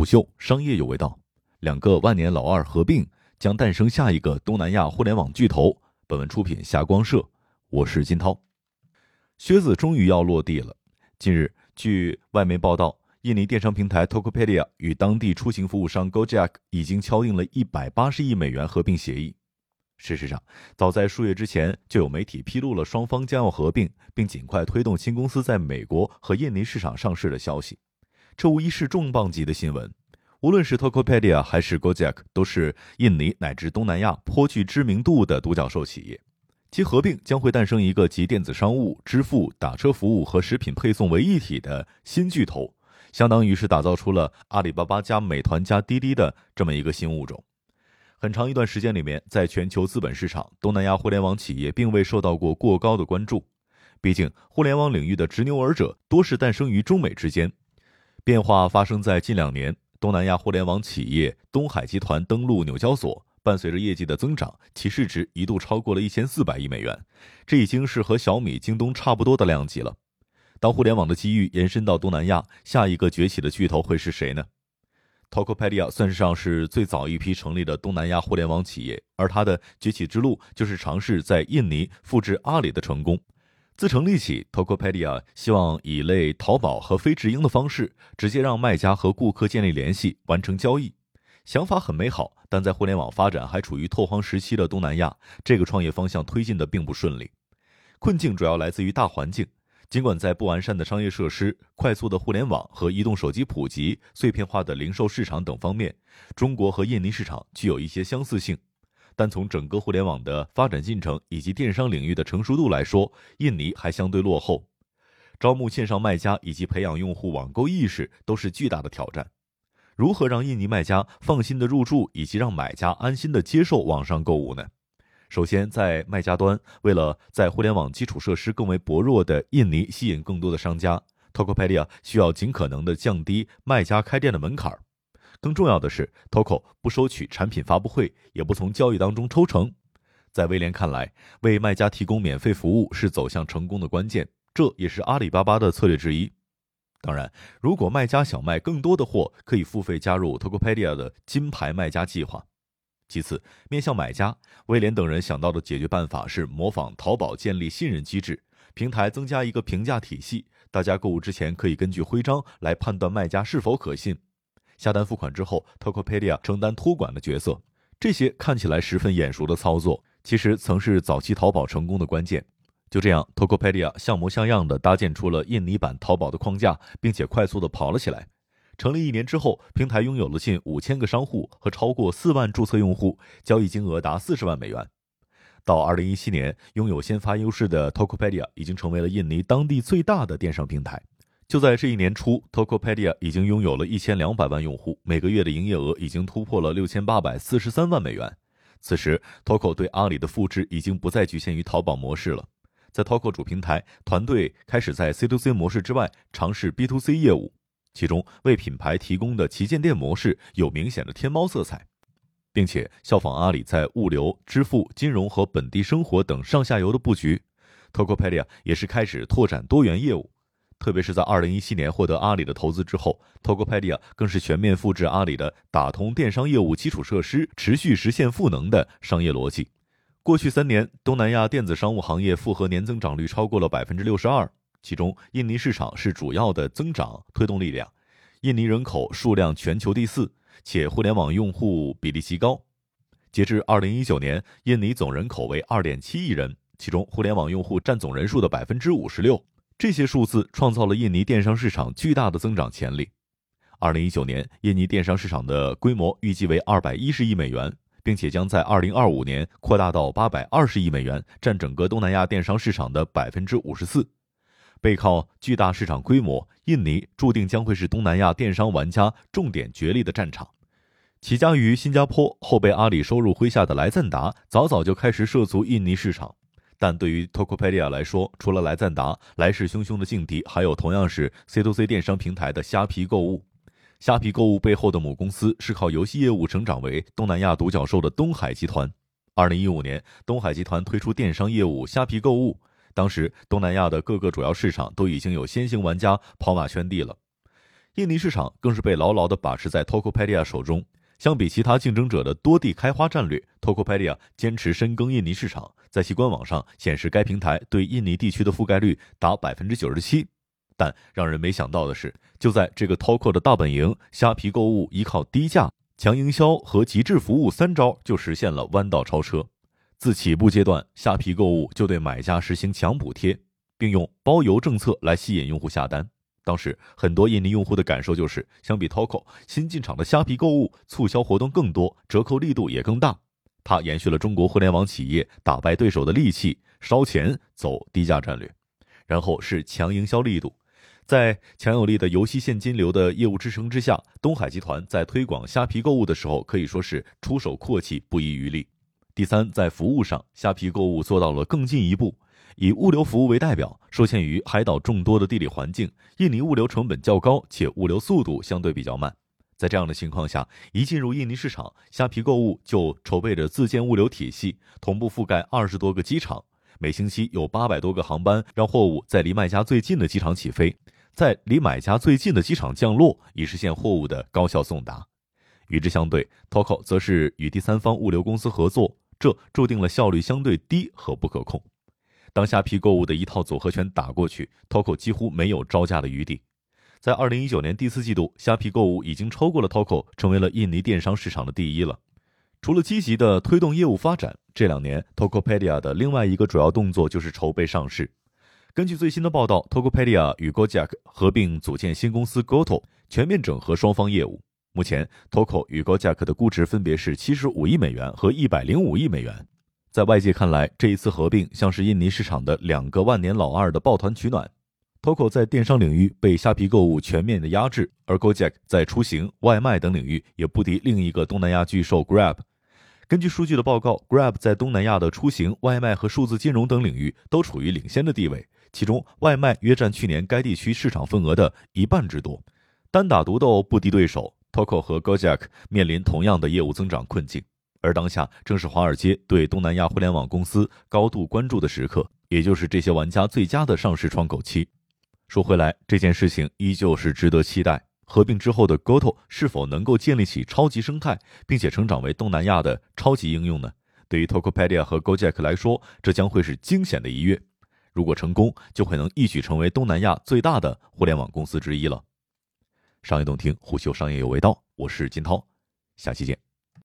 不休，商业有味道。两个万年老二合并，将诞生下一个东南亚互联网巨头。本文出品霞光社，我是金涛。靴子终于要落地了。近日，据外媒报道，印尼电商平台 Tokopedia 与当地出行服务商 Gojek 已经敲定了一百八十亿美元合并协议。事实上，早在数月之前，就有媒体披露了双方将要合并，并尽快推动新公司在美国和印尼市场上市的消息。这无疑是重磅级的新闻。无论是 Tokopedia 还是 Gojek，都是印尼乃至东南亚颇具知名度的独角兽企业。其合并将会诞生一个集电子商务、支付、打车服务和食品配送为一体的新巨头，相当于是打造出了阿里巴巴加美团加滴滴的这么一个新物种。很长一段时间里面，在全球资本市场，东南亚互联网企业并未受到过过高的关注。毕竟，互联网领域的执牛耳者多是诞生于中美之间。变化发生在近两年，东南亚互联网企业东海集团登陆纽交所，伴随着业绩的增长，其市值一度超过了一千四百亿美元，这已经是和小米、京东差不多的量级了。当互联网的机遇延伸到东南亚，下一个崛起的巨头会是谁呢？Tokopedia 算上是最早一批成立的东南亚互联网企业，而它的崛起之路就是尝试在印尼复制阿里的成功。自成立起，Tokopedia 希望以类淘宝和非直营的方式，直接让卖家和顾客建立联系，完成交易。想法很美好，但在互联网发展还处于拓荒时期的东南亚，这个创业方向推进的并不顺利。困境主要来自于大环境。尽管在不完善的商业设施、快速的互联网和移动手机普及、碎片化的零售市场等方面，中国和印尼市场具有一些相似性。但从整个互联网的发展进程以及电商领域的成熟度来说，印尼还相对落后。招募线上卖家以及培养用户网购意识都是巨大的挑战。如何让印尼卖家放心的入驻，以及让买家安心的接受网上购物呢？首先，在卖家端，为了在互联网基础设施更为薄弱的印尼吸引更多的商家，Tokopedia 需要尽可能的降低卖家开店的门槛儿。更重要的是，Toco 不收取产品发布会，也不从交易当中抽成。在威廉看来，为卖家提供免费服务是走向成功的关键，这也是阿里巴巴的策略之一。当然，如果卖家想卖更多的货，可以付费加入 Tokopedia 的金牌卖家计划。其次，面向买家，威廉等人想到的解决办法是模仿淘宝建立信任机制，平台增加一个评价体系，大家购物之前可以根据徽章来判断卖家是否可信。下单付款之后，Tokopedia 承担托管的角色。这些看起来十分眼熟的操作，其实曾是早期淘宝成功的关键。就这样，Tokopedia 像模像样的搭建出了印尼版淘宝的框架，并且快速的跑了起来。成立一年之后，平台拥有了近五千个商户和超过四万注册用户，交易金额达四十万美元。到二零一七年，拥有先发优势的 Tokopedia 已经成为了印尼当地最大的电商平台。就在这一年初，Tokopedia 已经拥有了一千两百万用户，每个月的营业额已经突破了六千八百四十三万美元。此时，Toco 对阿里的复制已经不再局限于淘宝模式了。在 Toco 主平台，团队开始在 C to C 模式之外尝试 B to C 业务，其中为品牌提供的旗舰店模式有明显的天猫色彩，并且效仿阿里在物流、支付、金融和本地生活等上下游的布局，Tokopedia 也是开始拓展多元业务。特别是在二零一七年获得阿里的投资之后，Tokopedia 更是全面复制阿里的打通电商业务基础设施、持续实现赋能的商业逻辑。过去三年，东南亚电子商务行业复合年增长率超过了百分之六十二，其中印尼市场是主要的增长推动力量。印尼人口数量全球第四，且互联网用户比例极高。截至二零一九年，印尼总人口为二点七亿人，其中互联网用户占总人数的百分之五十六。这些数字创造了印尼电商市场巨大的增长潜力。二零一九年，印尼电商市场的规模预计为二百一十亿美元，并且将在二零二五年扩大到八百二十亿美元，占整个东南亚电商市场的百分之五十四。背靠巨大市场规模，印尼注定将会是东南亚电商玩家重点角力的战场。起家于新加坡后被阿里收入麾下的莱赞达，早早就开始涉足印尼市场。但对于 Tokopedia 来说，除了来赞达，来势汹汹的劲敌还有同样是 C to C 电商平台的虾皮购物。虾皮购物背后的母公司是靠游戏业务成长为东南亚独角兽的东海集团。二零一五年，东海集团推出电商业务虾皮购物，当时东南亚的各个主要市场都已经有先行玩家跑马圈地了。印尼市场更是被牢牢地把持在 Tokopedia 手中。相比其他竞争者的多地开花战略，Tokopedia 坚持深耕印尼市场。在其官网上显示，该平台对印尼地区的覆盖率达百分之九十七。但让人没想到的是，就在这个 Toko 的大本营，虾皮购物依靠低价、强营销和极致服务三招就实现了弯道超车。自起步阶段，虾皮购物就对买家实行强补贴，并用包邮政策来吸引用户下单。当时很多印尼用户的感受就是，相比 Toko 新进场的虾皮购物，促销活动更多，折扣力度也更大。它延续了中国互联网企业打败对手的利器，烧钱走低价战略。然后是强营销力度，在强有力的游戏现金流的业务支撑之下，东海集团在推广虾皮购物的时候可以说是出手阔气，不遗余力。第三，在服务上，虾皮购物做到了更进一步。以物流服务为代表，受限于海岛众多的地理环境，印尼物流成本较高，且物流速度相对比较慢。在这样的情况下，一进入印尼市场，虾皮购物就筹备着自建物流体系，同步覆盖二十多个机场，每星期有八百多个航班，让货物在离卖家最近的机场起飞，在离买家最近的机场降落，以实现货物的高效送达。与之相对，Toco 则是与第三方物流公司合作。这注定了效率相对低和不可控。当虾皮购物的一套组合拳打过去，Toco 几乎没有招架的余地。在二零一九年第四季度，虾皮购物已经超过了 Toco，成为了印尼电商市场的第一了。除了积极的推动业务发展，这两年 Tokopedia 的另外一个主要动作就是筹备上市。根据最新的报道，Tokopedia 与 Gojek 合并组建新公司 Goto，全面整合双方业务。目前，Toco 与 Gojek 的估值分别是七十五亿美元和一百零五亿美元。在外界看来，这一次合并像是印尼市场的两个万年老二的抱团取暖。Toco 在电商领域被虾皮购物全面的压制，而 Gojek 在出行、外卖等领域也不敌另一个东南亚巨兽 Grab。根据数据的报告，Grab 在东南亚的出行、外卖和数字金融等领域都处于领先的地位，其中外卖约占去年该地区市场份额的一半之多。单打独斗不敌对手。Toco 和 Gojek 面临同样的业务增长困境，而当下正是华尔街对东南亚互联网公司高度关注的时刻，也就是这些玩家最佳的上市窗口期。说回来，这件事情依旧是值得期待。合并之后的 Goto 是否能够建立起超级生态，并且成长为东南亚的超级应用呢？对于 Tokopedia 和 Gojek 来说，这将会是惊险的一跃。如果成功，就会能一举成为东南亚最大的互联网公司之一了。商业洞听，虎嗅商业有味道，我是金涛，下期见。